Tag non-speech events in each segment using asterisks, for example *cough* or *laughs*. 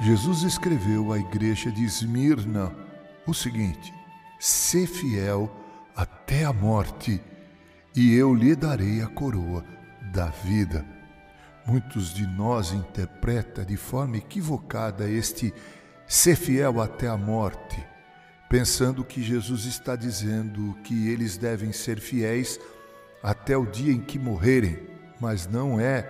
Jesus escreveu à igreja de Esmirna o seguinte: Sê fiel até a morte, e eu lhe darei a coroa da vida. Muitos de nós interpretam de forma equivocada este ser fiel até a morte, pensando que Jesus está dizendo que eles devem ser fiéis até o dia em que morrerem, mas não é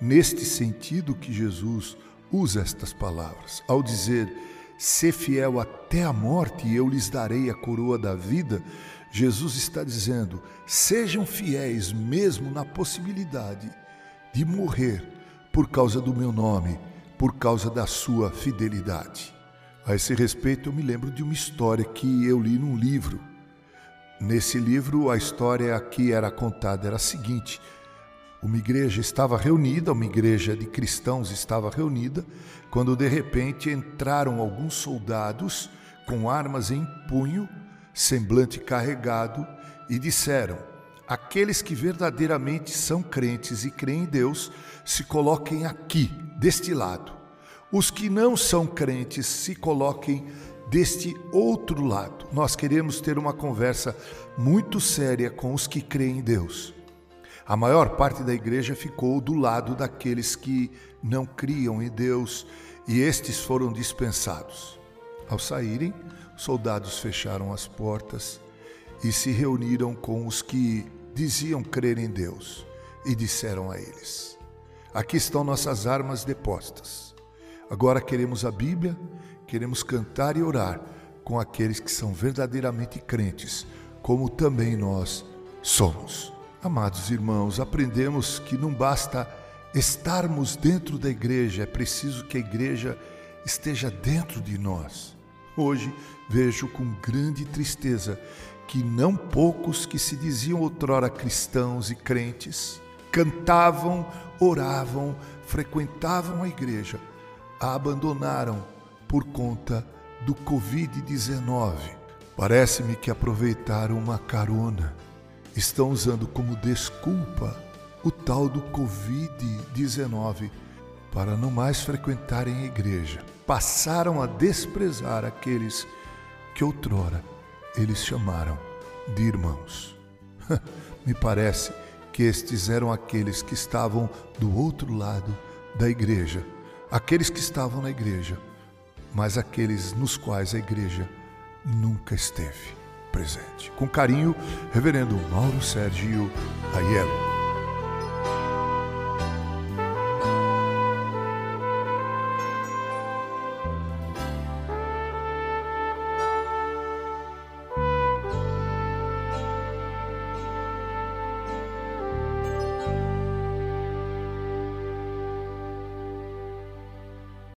neste sentido que Jesus usa estas palavras. Ao dizer, ser fiel até a morte e eu lhes darei a coroa da vida, Jesus está dizendo, sejam fiéis mesmo na possibilidade de morrer por causa do meu nome, por causa da sua fidelidade. A esse respeito, eu me lembro de uma história que eu li num livro. Nesse livro, a história que era contada era a seguinte: uma igreja estava reunida, uma igreja de cristãos estava reunida, quando de repente entraram alguns soldados com armas em punho, semblante carregado, e disseram: Aqueles que verdadeiramente são crentes e creem em Deus, se coloquem aqui, deste lado. Os que não são crentes, se coloquem deste outro lado. Nós queremos ter uma conversa muito séria com os que creem em Deus. A maior parte da igreja ficou do lado daqueles que não criam em Deus e estes foram dispensados. Ao saírem, soldados fecharam as portas e se reuniram com os que diziam crer em Deus e disseram a eles: Aqui estão nossas armas depostas. Agora queremos a Bíblia, queremos cantar e orar com aqueles que são verdadeiramente crentes, como também nós somos. Amados irmãos, aprendemos que não basta estarmos dentro da igreja, é preciso que a igreja esteja dentro de nós. Hoje vejo com grande tristeza que não poucos que se diziam outrora cristãos e crentes cantavam, oravam, frequentavam a igreja, a abandonaram por conta do Covid-19. Parece-me que aproveitaram uma carona estão usando como desculpa o tal do Covid-19 para não mais frequentarem a igreja. Passaram a desprezar aqueles que outrora eles chamaram de irmãos. *laughs* Me parece que estes eram aqueles que estavam do outro lado da igreja, aqueles que estavam na igreja, mas aqueles nos quais a igreja nunca esteve presente. Com carinho, Reverendo Mauro Sérgio Aiello.